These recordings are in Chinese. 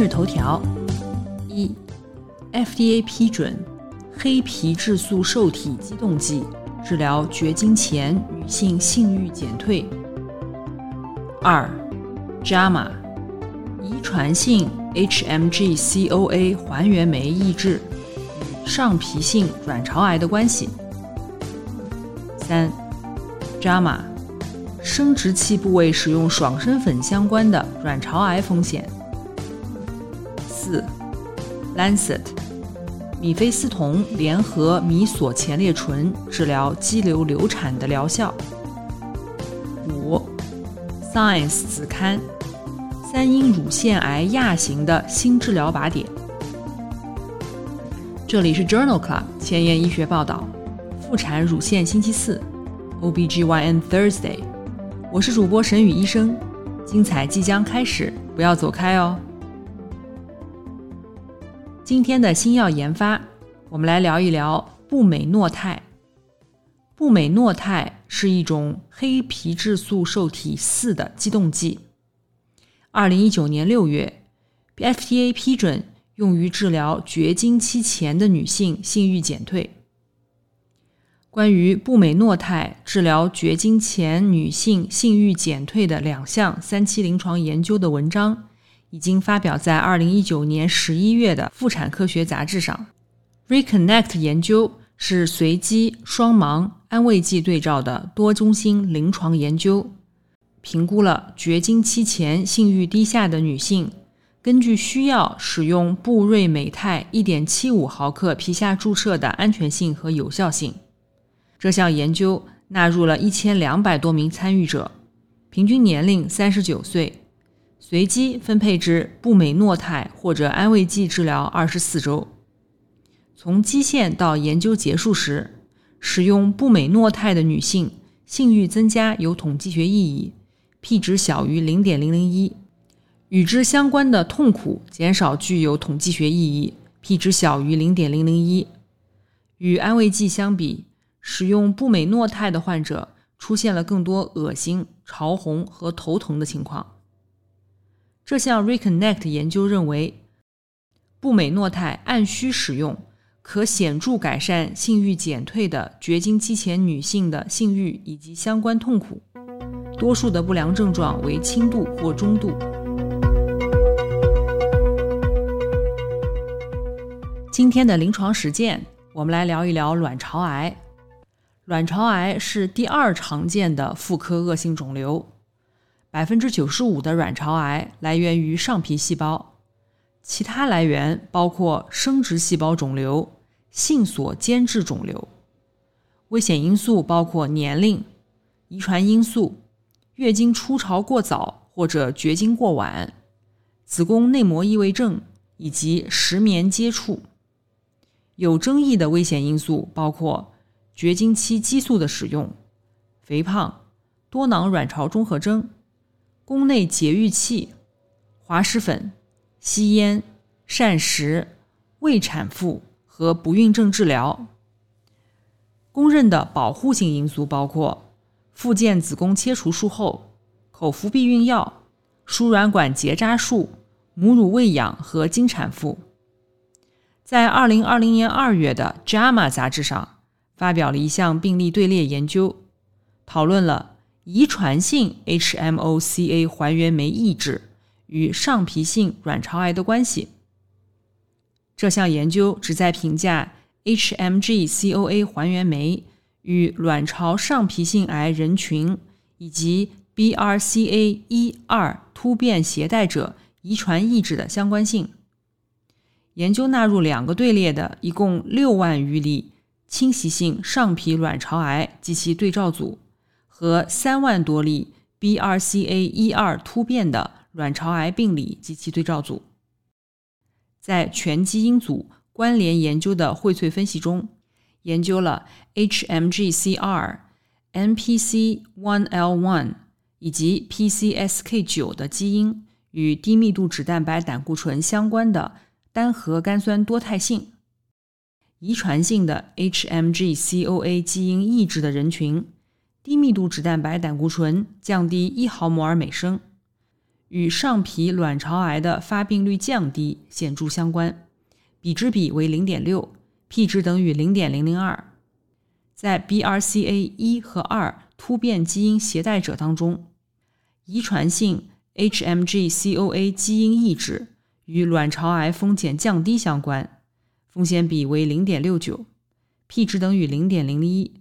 今日头条：一，FDA 批准黑皮质素受体激动剂治疗绝经前女性性欲减退。二，JAMA 遗传性 HMG-CoA 还原酶抑制与上皮性卵巢癌的关系。三，JAMA 生殖器部位使用爽身粉相关的卵巢癌风险。，Lancet，米非司酮联合米索前列醇治疗肌瘤流产的疗效。五，Science 子刊，三阴乳腺癌亚型的新治疗靶点。这里是 Journal Club 前沿医学报道，妇产乳腺星期四，OBGYN Thursday，我是主播沈宇医生，精彩即将开始，不要走开哦。今天的新药研发，我们来聊一聊布美诺肽。布美诺肽是一种黑皮质素受体四的激动剂。二零一九年六月，FDA 批准用于治疗绝经期前的女性性欲减退。关于布美诺肽治疗绝经前女性性欲减退的两项三期临床研究的文章。已经发表在二零一九年十一月的《妇产科学杂志》上。Reconnect 研究是随机双盲安慰剂对照的多中心临床研究，评估了绝经期前性欲低下的女性根据需要使用布瑞美肽一点七五毫克皮下注射的安全性和有效性。这项研究纳入了一千两百多名参与者，平均年龄三十九岁。随机分配至布美诺肽或者安慰剂治疗二十四周。从基线到研究结束时，使用布美诺肽的女性性欲增加有统计学意义，p 值小于零点零零一；与之相关的痛苦减少具有统计学意义，p 值小于零点零零一。与安慰剂相比，使用布美诺肽的患者出现了更多恶心、潮红和头疼的情况。这项 Reconnect 研究认为，布美诺肽按需使用可显著改善性欲减退的绝经期前女性的性欲以及相关痛苦，多数的不良症状为轻度或中度。今天的临床实践，我们来聊一聊卵巢癌。卵巢癌是第二常见的妇科恶性肿瘤。百分之九十五的卵巢癌来源于上皮细胞，其他来源包括生殖细胞肿瘤、性所间质肿瘤。危险因素包括年龄、遗传因素、月经初潮过早或者绝经过晚、子宫内膜异位症以及石棉接触。有争议的危险因素包括绝经期激素的使用、肥胖、多囊卵巢综合征。宫内节育器、滑石粉、吸烟、膳食、未产妇和不孕症治疗。公认的保护性因素包括附件子宫切除术后、口服避孕药、输卵管结扎术、母乳喂养和经产妇。在二零二零年二月的《JAMA》杂志上发表了一项病例队列研究，讨论了。遗传性 HMOCA 还原酶抑制与上皮性卵巢癌的关系。这项研究旨在评价 HMG-CoA 还原酶与卵巢上皮性癌人群以及 BRCA1/2 突变携带者遗传抑制的相关性。研究纳入两个队列的一共六万余例侵袭性上皮卵巢癌及其对照组。和三万多例 BRCA12 突变的卵巢癌病理及其对照组。在全基因组关联研究的荟萃分析中，研究了 HMGCR、NPC1L1 以及 PCSK9 的基因与低密度脂蛋白胆固醇相关的单核苷酸多态性。遗传性的 HMG-CoA 基因抑制的人群，低密度脂蛋白胆固醇降低一毫摩尔每升，与上皮卵巢癌的发病率降低显著相关，比值比为零点六，P 值等于零点零零二。在 BRCA 一和二突变基因携带者当中，遗传性 HMG-CoA 基因抑制与卵巢癌风险降低相关。风险比为零点六九，P 值等于零点零一。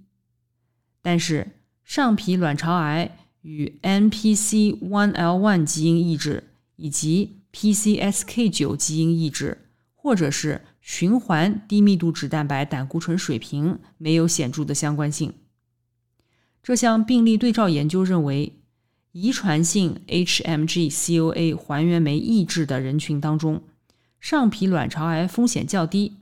但是上皮卵巢癌与 NPC1L1 基因抑制以及 PCSK9 基因抑制，或者是循环低密度脂蛋白胆固醇水平没有显著的相关性。这项病例对照研究认为，遗传性 HMG-CoA 还原酶抑制的人群当中，上皮卵巢癌风险较低。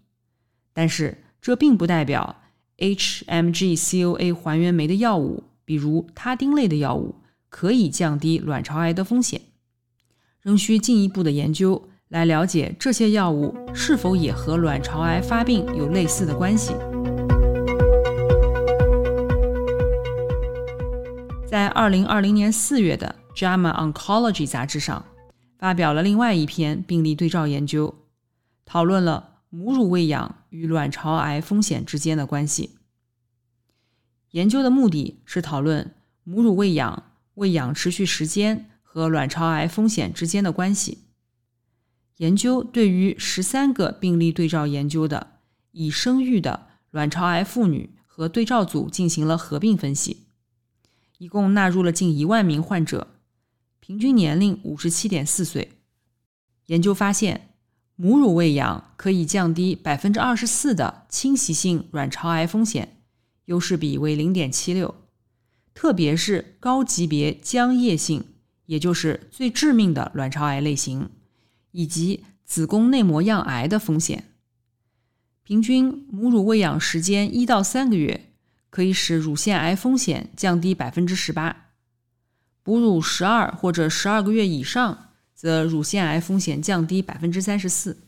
但是，这并不代表 HMG-CoA 还原酶的药物，比如他汀类的药物，可以降低卵巢癌的风险。仍需进一步的研究来了解这些药物是否也和卵巢癌发病有类似的关系。在二零二零年四月的《JAMA Oncology》杂志上，发表了另外一篇病例对照研究，讨论了。母乳喂养与卵巢癌风险之间的关系。研究的目的是讨论母乳喂养、喂养持续时间和卵巢癌风险之间的关系。研究对于十三个病例对照研究的已生育的卵巢癌妇女和对照组进行了合并分析，一共纳入了近一万名患者，平均年龄五十七点四岁。研究发现。母乳喂养可以降低百分之二十四的侵袭性卵巢癌风险，优势比为零点七六，特别是高级别浆液性，也就是最致命的卵巢癌类型，以及子宫内膜样癌的风险。平均母乳喂养时间一到三个月，可以使乳腺癌风险降低百分之十八；哺乳十二或者十二个月以上。则乳腺癌风险降低百分之三十四。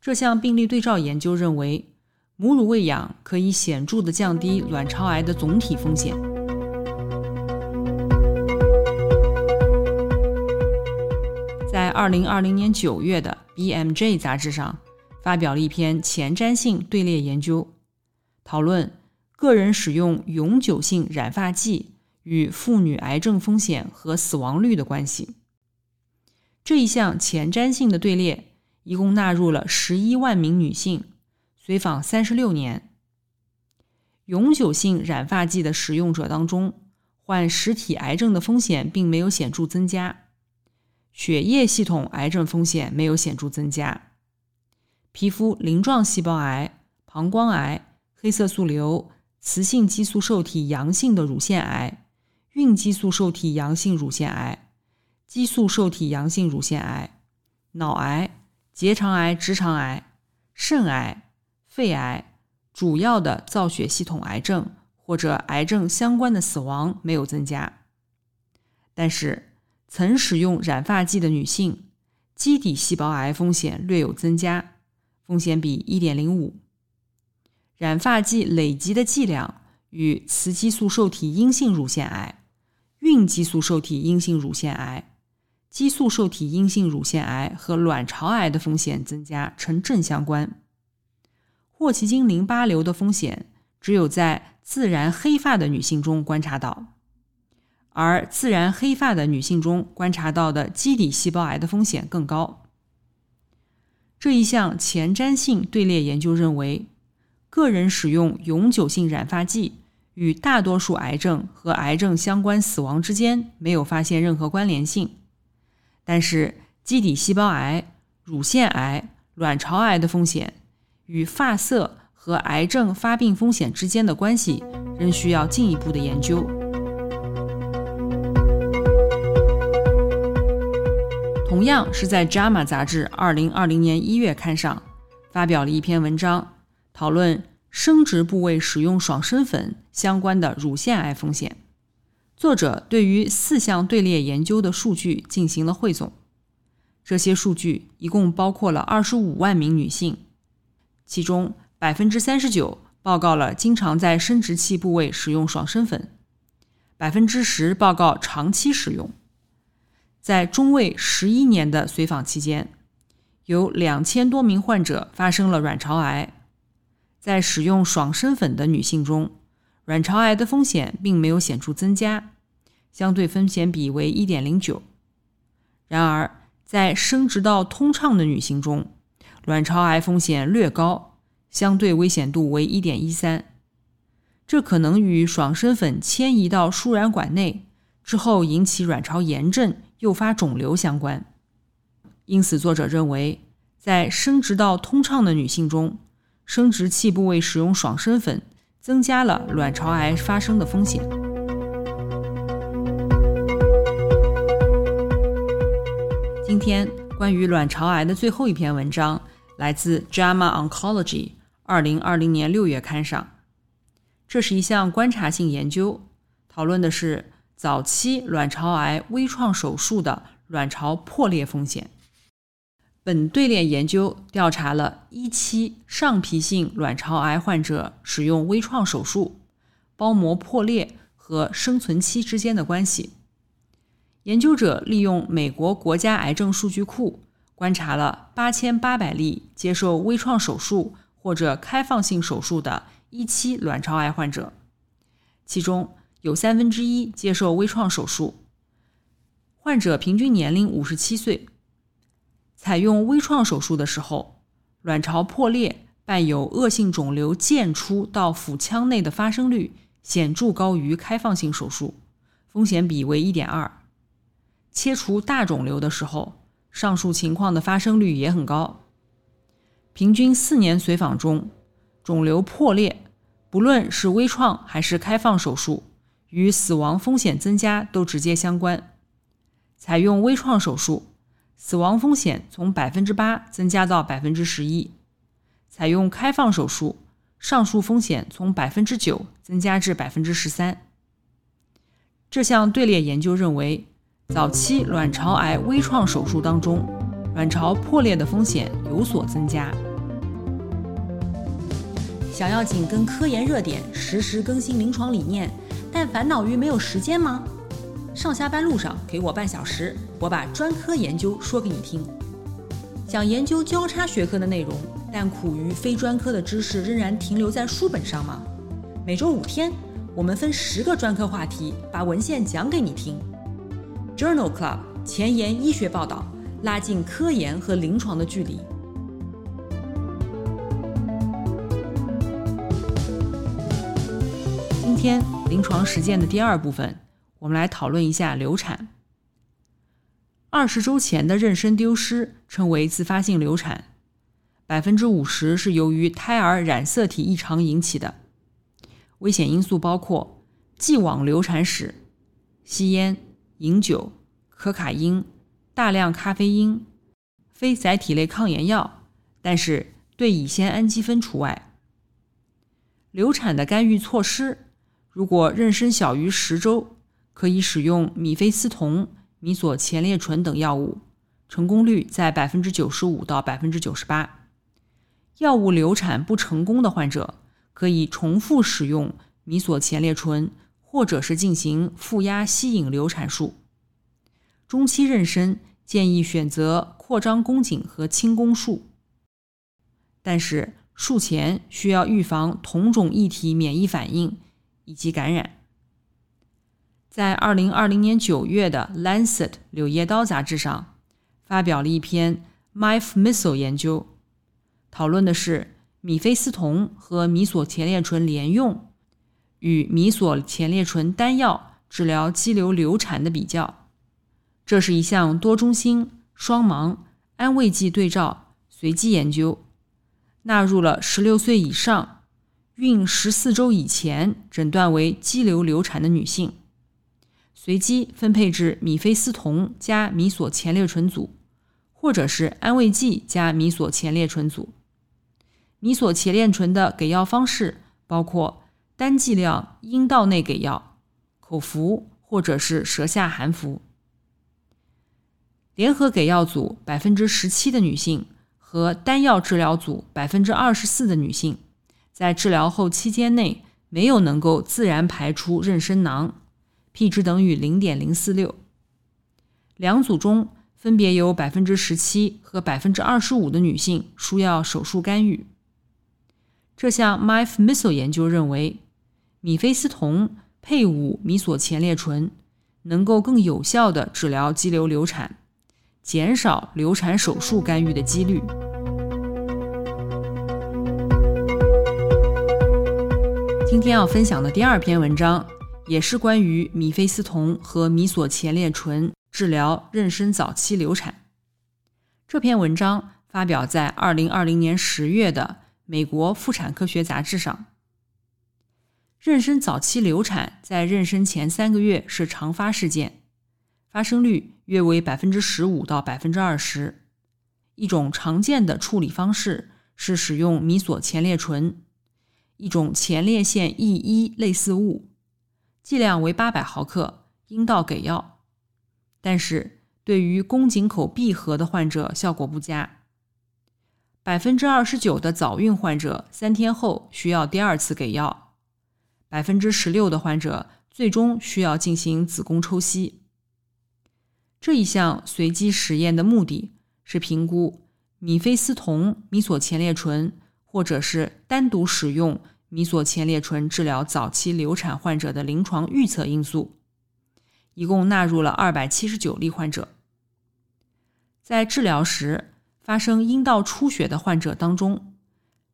这项病例对照研究认为，母乳喂养可以显著的降低卵巢癌的总体风险。在二零二零年九月的《BMJ》杂志上，发表了一篇前瞻性队列研究，讨论个人使用永久性染发剂与妇女癌症风险和死亡率的关系。这一项前瞻性的队列一共纳入了十一万名女性，随访三十六年。永久性染发剂的使用者当中，患实体癌症的风险并没有显著增加，血液系统癌症风险没有显著增加，皮肤鳞状细胞癌、膀胱癌、黑色素瘤、雌性激素受体阳性的乳腺癌、孕激素受体阳性乳腺癌。激素受体阳性乳腺癌、脑癌、结肠癌、直肠癌、肾癌、肺癌、主要的造血系统癌症或者癌症相关的死亡没有增加，但是曾使用染发剂的女性基底细胞癌风险略有增加，风险比一点零五。染发剂累积的剂量与雌激素受体阴性乳腺癌、孕激素受体阴性乳腺癌。激素受体阴性乳腺癌和卵巢癌的风险增加呈正相关。霍奇金淋巴瘤的风险只有在自然黑发的女性中观察到，而自然黑发的女性中观察到的基底细胞癌的风险更高。这一项前瞻性队列研究认为，个人使用永久性染发剂与大多数癌症和癌症相关死亡之间没有发现任何关联性。但是，基底细胞癌、乳腺癌、卵巢癌的风险与发色和癌症发病风险之间的关系，仍需要进一步的研究。同样是在《JAMA》杂志二零二零年一月刊上发表了一篇文章，讨论生殖部位使用爽身粉相关的乳腺癌风险。作者对于四项队列研究的数据进行了汇总，这些数据一共包括了二十五万名女性，其中39%报告了经常在生殖器部位使用爽身粉，10%报告长期使用。在中位十一年的随访期间，有两千多名患者发生了卵巢癌。在使用爽身粉的女性中，卵巢癌的风险并没有显著增加，相对风险比为一点零九。然而，在生殖道通畅的女性中，卵巢癌风险略高，相对危险度为一点一三。这可能与爽身粉迁移到输卵管内之后引起卵巢炎症、诱发肿瘤相关。因此，作者认为，在生殖道通畅的女性中，生殖器部位使用爽身粉。增加了卵巢癌发生的风险。今天关于卵巢癌的最后一篇文章来自《JAMA Oncology》二零二零年六月刊上。这是一项观察性研究，讨论的是早期卵巢癌微创手术的卵巢破裂风险。本队列研究调查了一期上皮性卵巢癌患者使用微创手术、包膜破裂和生存期之间的关系。研究者利用美国国家癌症数据库观察了八千八百例接受微创手术或者开放性手术的一期卵巢癌患者，其中有三分之一接受微创手术，患者平均年龄五十七岁。采用微创手术的时候，卵巢破裂伴有恶性肿瘤溅出到腹腔内的发生率显著高于开放性手术，风险比为一点二。切除大肿瘤的时候，上述情况的发生率也很高。平均四年随访中，肿瘤破裂，不论是微创还是开放手术，与死亡风险增加都直接相关。采用微创手术。死亡风险从百分之八增加到百分之十一，采用开放手术，上述风险从百分之九增加至百分之十三。这项队列研究认为，早期卵巢癌微创手术当中，卵巢破裂的风险有所增加。想要紧跟科研热点，实时更新临床理念，但烦恼于没有时间吗？上下班路上给我半小时，我把专科研究说给你听。想研究交叉学科的内容，但苦于非专科的知识仍然停留在书本上吗？每周五天，我们分十个专科话题，把文献讲给你听。Journal Club 前沿医学报道，拉近科研和临床的距离。今天临床实践的第二部分。我们来讨论一下流产。二十周前的妊娠丢失称为自发性流产，百分之五十是由于胎儿染色体异常引起的。危险因素包括既往流产史、吸烟、饮酒、可卡因、大量咖啡因、非甾体类抗炎药，但是对乙酰氨基酚除外。流产的干预措施，如果妊娠小于十周。可以使用米非司酮、米索前列醇等药物，成功率在百分之九十五到百分之九十八。药物流产不成功的患者，可以重复使用米索前列醇，或者是进行负压吸引流产术。中期妊娠建议选择扩张宫颈和清宫术，但是术前需要预防同种异体免疫反应以及感染。在二零二零年九月的《Lancet》柳叶刀杂志上，发表了一篇 MIF-MISO 研究，讨论的是米非司酮和米索前列醇联用与米索前列醇单药治疗肌瘤流产的比较。这是一项多中心、双盲、安慰剂对照随机研究，纳入了十六岁以上、孕十四周以前诊断为肌瘤流产的女性。随机分配至米非司酮加米索前列醇组，或者是安慰剂加米索前列醇组。米索前列醇的给药方式包括单剂量阴道内给药、口服或者是舌下含服。联合给药组百分之十七的女性和单药治疗组百分之二十四的女性，在治疗后期间内没有能够自然排出妊娠囊，p 值等于零点零四六。两组中分别有百分之十七和百分之二十五的女性输要手术干预。这项 MIFE-MISO 研究认为，米非司酮配伍米索前列醇能够更有效地治疗肌瘤流产。减少流产手术干预的几率。今天要分享的第二篇文章也是关于米非司酮和米索前列醇治疗妊娠早期流产。这篇文章发表在二零二零年十月的《美国妇产科学杂志》上。妊娠早期流产在妊娠前三个月是常发事件。发生率约为百分之十五到百分之二十。一种常见的处理方式是使用米索前列醇，一种前列腺抑一类似物，剂量为八百毫克，阴道给药。但是对于宫颈口闭合的患者效果不佳。百分之二十九的早孕患者三天后需要第二次给药，百分之十六的患者最终需要进行子宫抽吸。这一项随机实验的目的是评估米非司酮米索前列醇，或者是单独使用米索前列醇治疗早期流产患者的临床预测因素。一共纳入了二百七十九例患者。在治疗时发生阴道出血的患者当中，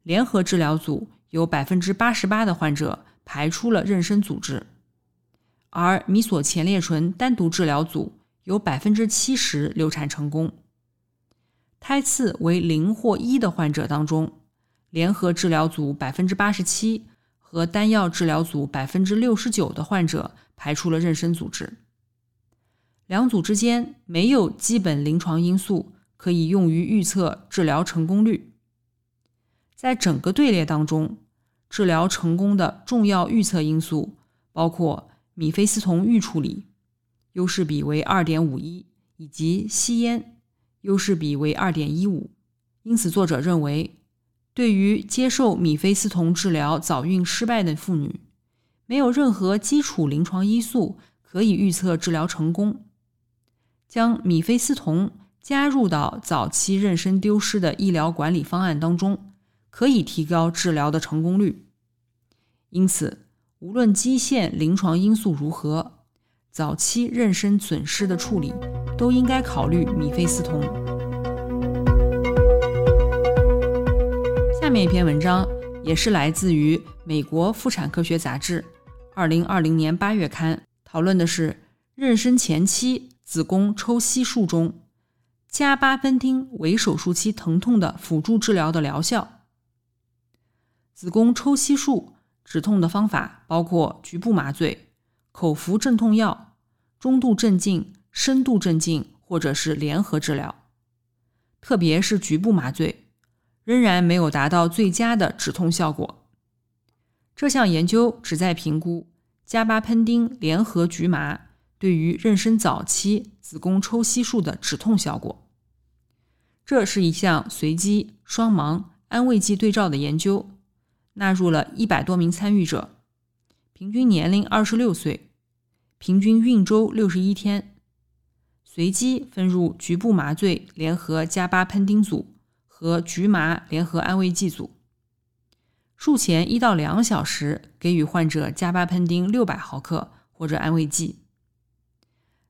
联合治疗组有百分之八十八的患者排出了妊娠组织，而米索前列醇单独治疗组。有百分之七十流产成功。胎次为零或一的患者当中，联合治疗组百分之八十七和单药治疗组百分之六十九的患者排出了妊娠组织。两组之间没有基本临床因素可以用于预测治疗成功率。在整个队列当中，治疗成功的重要预测因素包括米非司酮预处理。优势比为二点五一，以及吸烟，优势比为二点一五。因此，作者认为，对于接受米非司酮治疗早孕失败的妇女，没有任何基础临床因素可以预测治疗成功。将米非司酮加入到早期妊娠丢失的医疗管理方案当中，可以提高治疗的成功率。因此，无论基线临床因素如何。早期妊娠损失的处理都应该考虑米非司酮。下面一篇文章也是来自于美国妇产科学杂志，二零二零年八月刊，讨论的是妊娠前期子宫抽吸术中加巴芬丁为手术期疼痛的辅助治疗的疗效。子宫抽吸术止痛的方法包括局部麻醉。口服镇痛药、中度镇静、深度镇静，或者是联合治疗，特别是局部麻醉，仍然没有达到最佳的止痛效果。这项研究旨在评估加巴喷丁联合局麻对于妊娠早期子宫抽吸术的止痛效果。这是一项随机双盲安慰剂对照的研究，纳入了一百多名参与者。平均年龄二十六岁，平均孕周六十一天，随机分入局部麻醉联合加巴喷丁组和局麻联合安慰剂组。术前一到两小时给予患者加巴喷丁六百毫克或者安慰剂。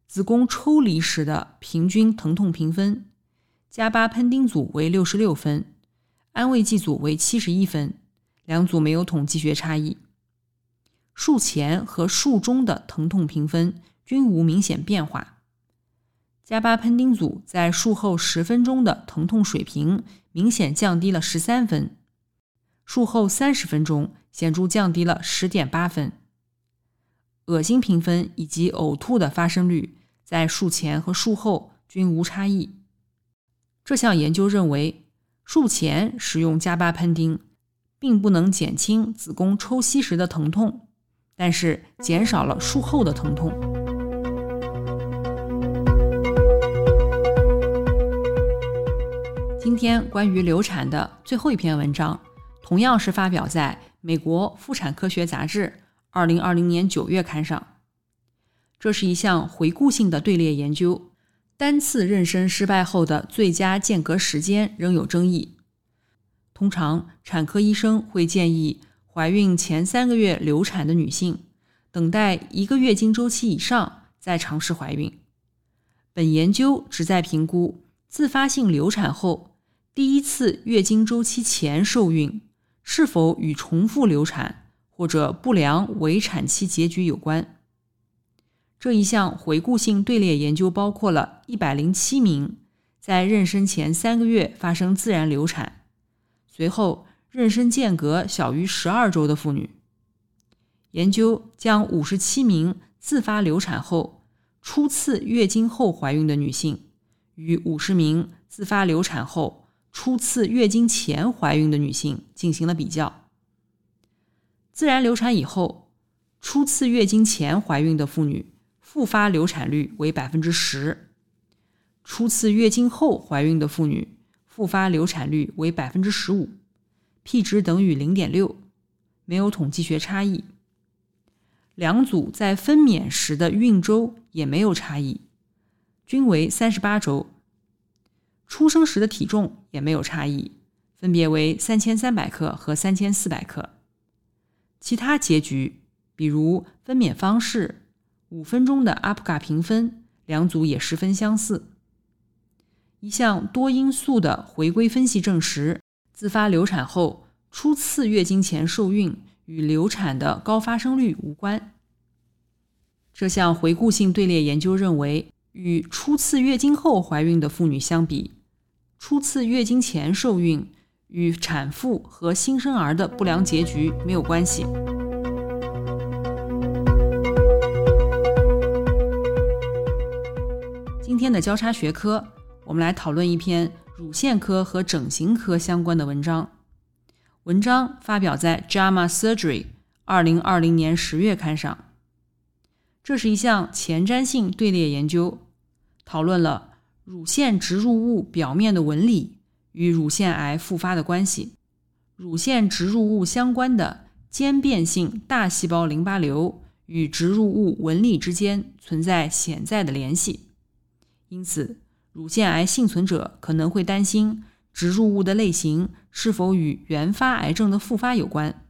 子宫抽离时的平均疼痛评分，加巴喷丁组为六十六分，安慰剂组为七十一分，两组没有统计学差异。术前和术中的疼痛评分均无明显变化。加巴喷丁组在术后十分钟的疼痛水平明显降低了十三分，术后三十分钟显著降低了十点八分。恶心评分以及呕吐的发生率在术前和术后均无差异。这项研究认为，术前使用加巴喷丁，并不能减轻子宫抽吸时的疼痛，但是减少了术后的疼痛。今天关于流产的最后一篇文章，同样是发表在美国妇产科学杂志二零二零年九月刊上。这是一项回顾性的队列研究。单次妊娠失败后的最佳间隔时间仍有争议。通常，产科医生会建议怀孕前三个月流产的女性等待一个月经周期以上再尝试怀孕。本研究旨在评估自发性流产后第一次月经周期前受孕是否与重复流产或者不良围产期结局有关。这一项回顾性队列研究包括了一百零七名在妊娠前三个月发生自然流产，随后妊娠间隔小于十二周的妇女。研究将五十七名自发流产后初次月经后怀孕的女性与五十名自发流产后初次月经前怀孕的女性进行了比较。自然流产以后初次月经前怀孕的妇女。复发流产率为百分之十，初次月经后怀孕的妇女复发流产率为百分之十五，P 值等于零点六，没有统计学差异。两组在分娩时的孕周也没有差异，均为三十八周。出生时的体重也没有差异，分别为三千三百克和三千四百克。其他结局，比如分娩方式。五分钟的阿普卡评分，两组也十分相似。一项多因素的回归分析证实，自发流产后初次月经前受孕与流产的高发生率无关。这项回顾性队列研究认为，与初次月经后怀孕的妇女相比，初次月经前受孕与产妇和新生儿的不良结局没有关系。今天的交叉学科，我们来讨论一篇乳腺科和整形科相关的文章。文章发表在《JAMA Surgery》二零二零年十月刊上。这是一项前瞻性队列研究，讨论了乳腺植入物表面的纹理与乳腺癌复发的关系，乳腺植入物相关的间变性大细胞淋巴瘤与植入物纹理之间存在潜在的联系。因此，乳腺癌幸存者可能会担心植入物的类型是否与原发癌症的复发有关。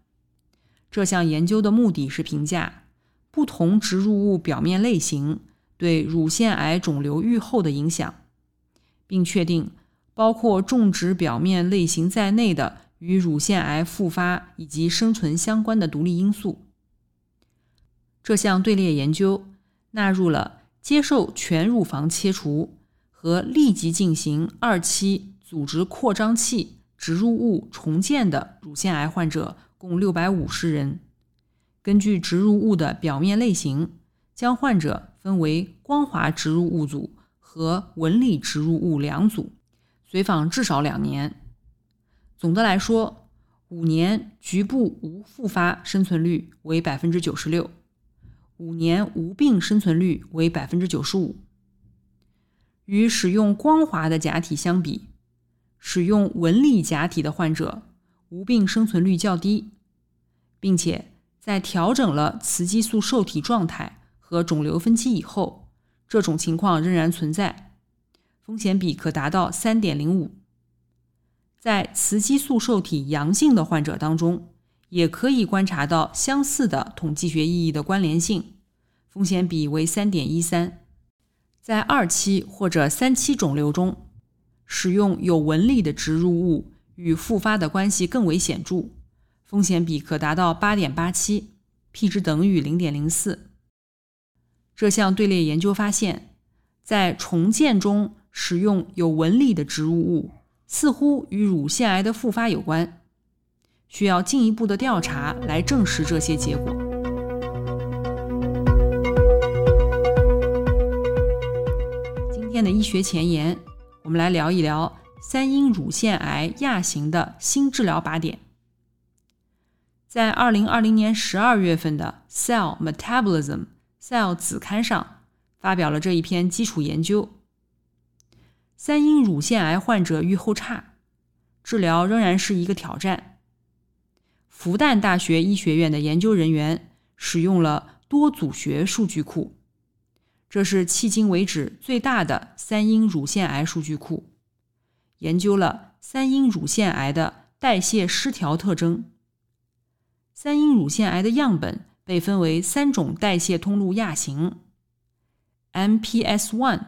这项研究的目的是评价不同植入物表面类型对乳腺癌肿瘤预后的影响，并确定包括种植表面类型在内的与乳腺癌复发以及生存相关的独立因素。这项队列研究纳入了。接受全乳房切除和立即进行二期组织扩张器植入物重建的乳腺癌患者共六百五十人。根据植入物的表面类型，将患者分为光滑植入物组和纹理植入物两组，随访至少两年。总的来说，五年局部无复发生存率为百分之九十六。五年无病生存率为百分之九十五。与使用光滑的假体相比，使用纹理假体的患者无病生存率较低，并且在调整了雌激素受体状态和肿瘤分期以后，这种情况仍然存在，风险比可达到三点零五。在雌激素受体阳性的患者当中。也可以观察到相似的统计学意义的关联性，风险比为三点一三。在二期或者三期肿瘤中，使用有纹理的植入物与复发的关系更为显著，风险比可达到八点八七，P 值等于零点零四。这项队列研究发现，在重建中使用有纹理的植入物，似乎与乳腺癌的复发有关。需要进一步的调查来证实这些结果。的医学前沿，我们来聊一聊三阴乳腺癌亚型的新治疗靶点。在二零二零年十二月份的《Cell Metabolism》Cell 子刊上发表了这一篇基础研究。三阴乳腺癌患者预后差，治疗仍然是一个挑战。复旦大学医学院的研究人员使用了多组学数据库，这是迄今为止最大的三阴乳腺癌数据库，研究了三阴乳腺癌的代谢失调特征。三阴乳腺癌的样本被分为三种代谢通路亚型：MPS one。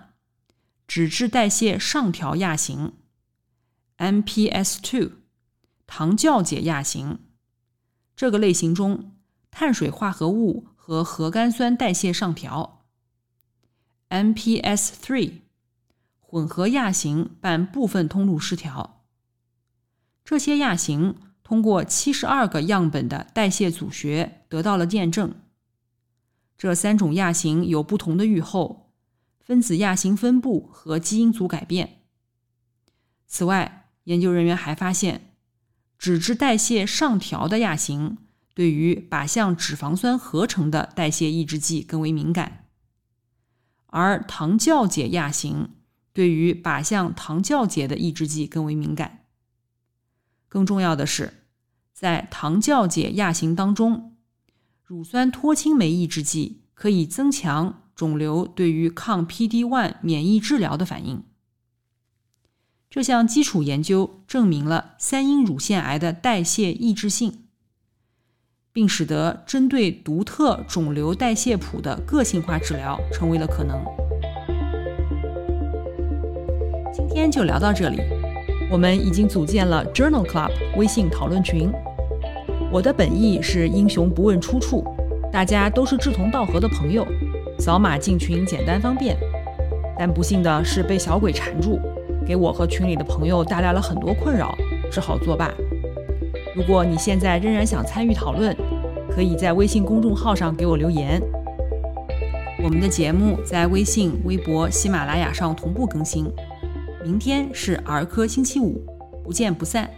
脂质代谢上调亚型，MPS two，糖酵解亚型。这个类型中，碳水化合物和核苷酸代谢上调。MPS three，混合亚型伴部分通路失调。这些亚型通过七十二个样本的代谢组学得到了验证。这三种亚型有不同的预后。分子亚型分布和基因组改变。此外，研究人员还发现，脂质代谢上调的亚型对于靶向脂肪酸合成的代谢抑制剂更为敏感，而糖酵解亚型对于靶向糖酵解的抑制剂更为敏感。更重要的是，在糖酵解亚型当中，乳酸脱氢酶抑制剂可以增强。肿瘤对于抗 PD-1 免疫治疗的反应。这项基础研究证明了三阴乳腺癌的代谢抑制性，并使得针对独特肿瘤代谢谱的个性化治疗成为了可能。今天就聊到这里，我们已经组建了 Journal Club 微信讨论群。我的本意是英雄不问出处，大家都是志同道合的朋友。扫码进群简单方便，但不幸的是被小鬼缠住，给我和群里的朋友带来了很多困扰，只好作罢。如果你现在仍然想参与讨论，可以在微信公众号上给我留言。我们的节目在微信、微博、喜马拉雅上同步更新。明天是儿科星期五，不见不散。